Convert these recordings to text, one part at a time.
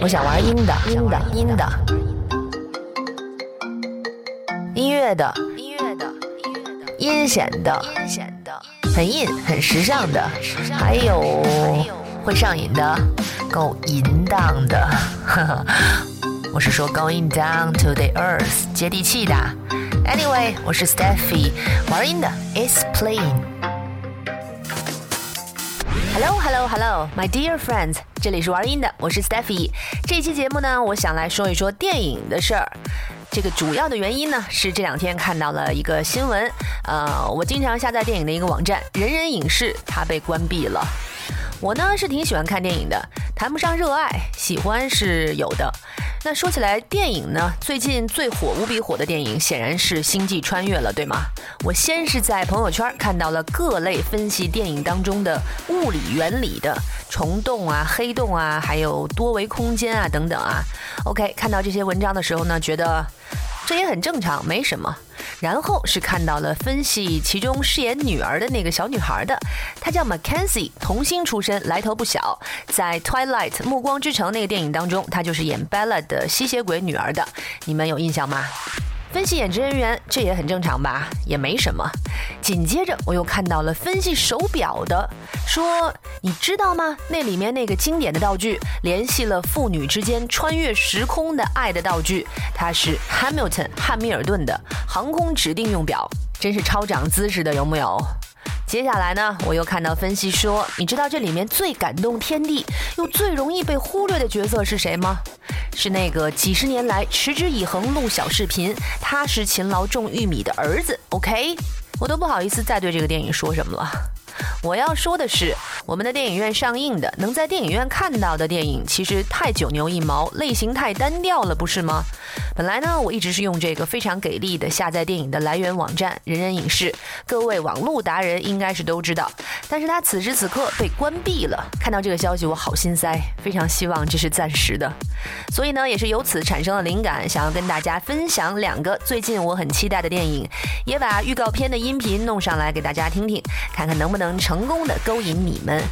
我想玩阴的，阴的，阴的，音乐的，音乐的，音乐的，阴险的，阴险的，很硬，很时尚的，还有会上瘾的，够淫荡的。我是说 going down to the earth，接地气的。Anyway，我是 Steffi，玩音的 is playing。Hello，Hello，Hello，my dear friends，这里是玩音的，我是 Steffi。这期节目呢，我想来说一说电影的事儿。这个主要的原因呢，是这两天看到了一个新闻。呃，我经常下载电影的一个网站人人影视，它被关闭了。我呢是挺喜欢看电影的，谈不上热爱，喜欢是有的。那说起来，电影呢，最近最火、无比火的电影显然是《星际穿越》了，对吗？我先是在朋友圈看到了各类分析电影当中的物理原理的虫洞啊、黑洞啊，还有多维空间啊等等啊。OK，看到这些文章的时候呢，觉得这也很正常，没什么。然后是看到了分析其中饰演女儿的那个小女孩的，她叫 Mackenzie，童星出身，来头不小。在《Twilight》暮光之城那个电影当中，她就是演 Bella 的吸血鬼女儿的，你们有印象吗？分析演职人员，这也很正常吧，也没什么。紧接着我又看到了分析手表的，说你知道吗？那里面那个经典的道具，联系了父女之间穿越时空的爱的道具，它是 Hamilton 汉密尔顿的航空指定用表，真是超长姿势的，有木有？接下来呢，我又看到分析说，你知道这里面最感动天地又最容易被忽略的角色是谁吗？是那个几十年来持之以恒录小视频、踏实勤劳种玉米的儿子。OK，我都不好意思再对这个电影说什么了。我要说的是，我们的电影院上映的、能在电影院看到的电影，其实太九牛一毛，类型太单调了，不是吗？本来呢，我一直是用这个非常给力的下载电影的来源网站人人影视，各位网络达人应该是都知道。但是它此时此刻被关闭了，看到这个消息我好心塞，非常希望这是暂时的。所以呢，也是由此产生了灵感，想要跟大家分享两个最近我很期待的电影，也把预告片的音频弄上来给大家听听，看看能不能成功的勾引你们。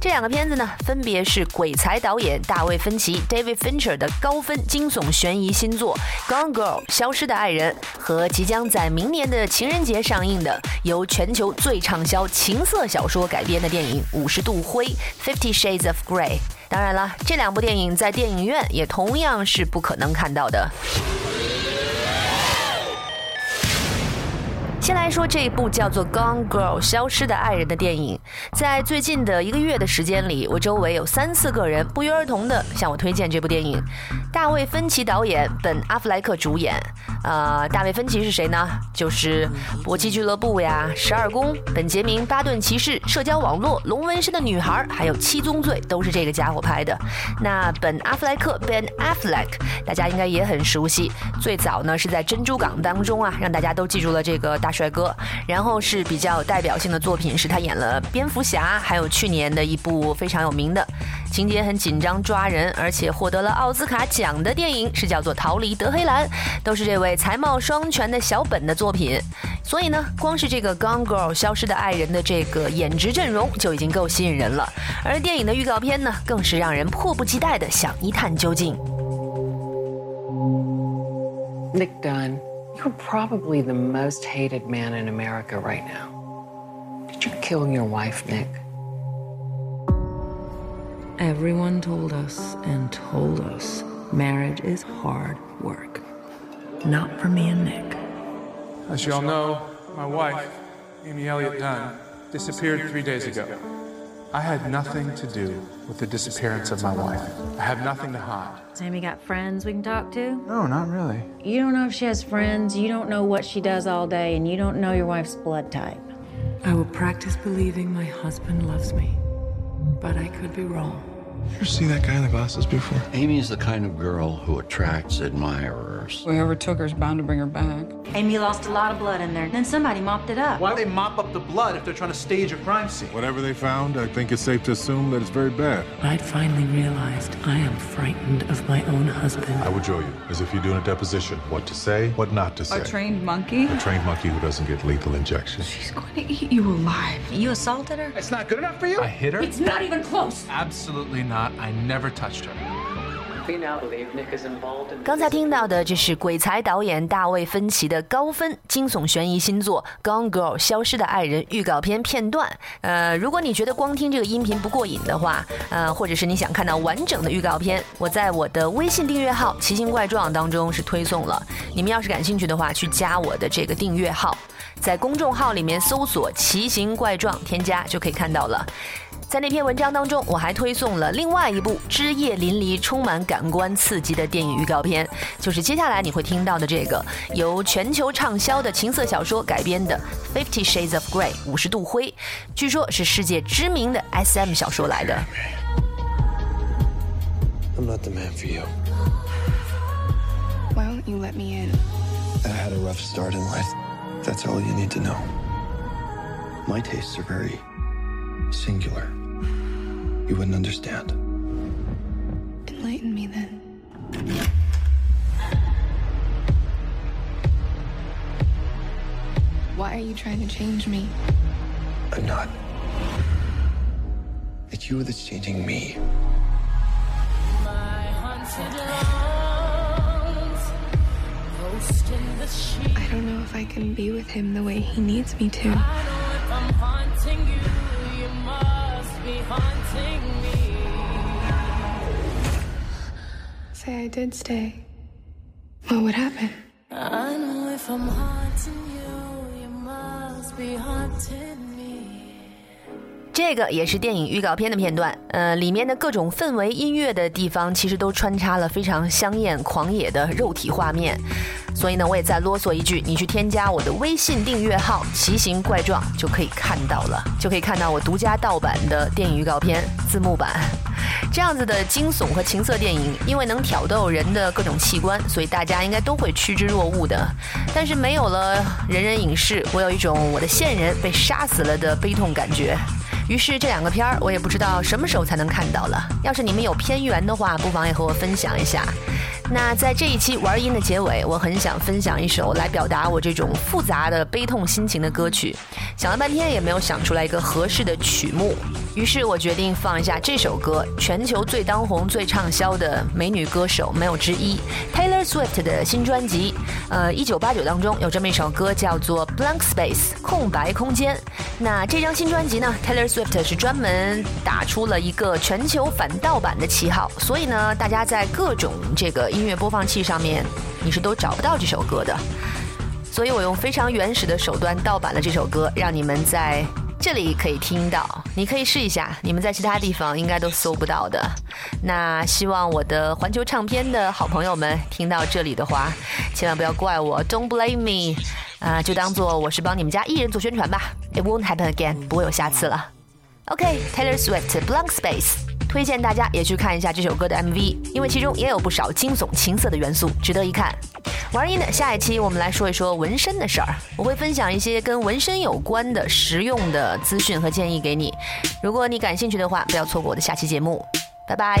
这两个片子呢，分别是鬼才导演大卫芬奇 （David Fincher） 的高分惊悚悬疑新作《Gone Girl》消失的爱人，和即将在明年的情人节上映的由全球最畅销情色小说改编的电影《五十度灰》（Fifty Shades of Grey）。当然了，这两部电影在电影院也同样是不可能看到的。先来说这一部叫做《Gone Girl》消失的爱人的电影，在最近的一个月的时间里，我周围有三四个人不约而同的向我推荐这部电影。大卫芬奇导演，本阿弗莱克主演。呃，大卫芬奇是谁呢？就是《搏击俱乐部》呀，《十二宫》、《本杰明·巴顿骑士》、社交网络、龙纹身的女孩，还有《七宗罪》，都是这个家伙拍的。那本阿弗莱克 Ben Affleck，大家应该也很熟悉。最早呢是在《珍珠港》当中啊，让大家都记住了这个大。帅哥，然后是比较有代表性的作品，是他演了蝙蝠侠，还有去年的一部非常有名的，情节很紧张抓人，而且获得了奥斯卡奖的电影，是叫做《逃离德黑兰》，都是这位才貌双全的小本的作品。所以呢，光是这个《Gone Girl》消失的爱人的这个颜值阵容就已经够吸引人了，而电影的预告片呢，更是让人迫不及待的想一探究竟。Nick Dunn。You're probably the most hated man in America right now. Did you kill your wife, Nick? Everyone told us and told us marriage is hard work. Not for me and Nick. As you all know, my wife, Amy Elliott Dunn, disappeared three days ago. I had nothing to do with the disappearance of my wife. I have nothing to hide. Sammy got friends we can talk to? No, not really. You don't know if she has friends, you don't know what she does all day, and you don't know your wife's blood type. I will practice believing my husband loves me, but I could be wrong. You ever seen that guy in the glasses before? Amy is the kind of girl who attracts admirers. Whoever took her is bound to bring her back. Amy lost a lot of blood in there. Then somebody mopped it up. Why would they mop up the blood if they're trying to stage a crime scene? Whatever they found, I think it's safe to assume that it's very bad. I'd finally realized I am frightened of my own husband. I would show you, as if you're doing a deposition, what to say, what not to say. A trained monkey? A trained monkey who doesn't get lethal injections. She's going to eat you alive. You assaulted her? It's not good enough for you? I hit her? It's not even close. Absolutely not. I never touched her. 刚才听到的，这是鬼才导演大卫芬奇的高分惊悚悬疑新作《Gone Girl》消失的爱人预告片片段。呃，如果你觉得光听这个音频不过瘾的话，呃，或者是你想看到完整的预告片，我在我的微信订阅号“奇形怪状”当中是推送了。你们要是感兴趣的话，去加我的这个订阅号，在公众号里面搜索“奇形怪状”，添加就可以看到了。在那篇文章当中，我还推送了另外一部枝叶淋漓、充满感官刺激的电影预告片，就是接下来你会听到的这个由全球畅销的情色小说改编的《Fifty Shades of Grey》五十度灰，据说是世界知名的 SM 小说来的。I'm not the man for you. Why won't you let me in? I had a rough start in life. That's all you need to know. My tastes are very singular. You wouldn't understand. Enlighten me then. Why are you trying to change me? I'm not. It's you that's changing me. I don't know if I can be with him the way he needs me to. Say I did stay. What would happen? I know if I'm haunting you, you must be haunting me. 这个也是电影预告片的片段，呃，里面的各种氛围、音乐的地方，其实都穿插了非常香艳、狂野的肉体画面。所以呢，我也再啰嗦一句，你去添加我的微信订阅号“奇形怪状”，就可以看到了，就可以看到我独家盗版的电影预告片字幕版。这样子的惊悚和情色电影，因为能挑逗人的各种器官，所以大家应该都会趋之若鹜的。但是没有了人人影视，我有一种我的线人被杀死了的悲痛感觉。于是这两个片儿，我也不知道什么时候才能看到了。要是你们有片源的话，不妨也和我分享一下。那在这一期玩音的结尾，我很想分享一首来表达我这种复杂的悲痛心情的歌曲。想了半天也没有想出来一个合适的曲目，于是我决定放一下这首歌，全球最当红、最畅销的美女歌手没有之一，Taylor Swift 的新专辑。呃，一九八九当中有这么一首歌叫做《Blank Space》空白空间。那这张新专辑呢，Taylor Swift 是专门打出了一个全球反盗版的旗号，所以呢，大家在各种这个音乐播放器上面，你是都找不到这首歌的。所以我用非常原始的手段盗版了这首歌，让你们在这里可以听到。你可以试一下，你们在其他地方应该都搜不到的。那希望我的环球唱片的好朋友们听到这里的话，千万不要怪我，Don't blame me，啊、就当做我是帮你们家艺人做宣传吧。It won't happen again，不会有下次了。OK，Taylor、Swift Blank Space，推荐大家也去看一下这首歌的 MV，因为其中也有不少惊悚情色的元素，值得一看。玩音的下一期，我们来说一说纹身的事儿。我会分享一些跟纹身有关的实用的资讯和建议给你。如果你感兴趣的话，不要错过我的下期节目。拜拜。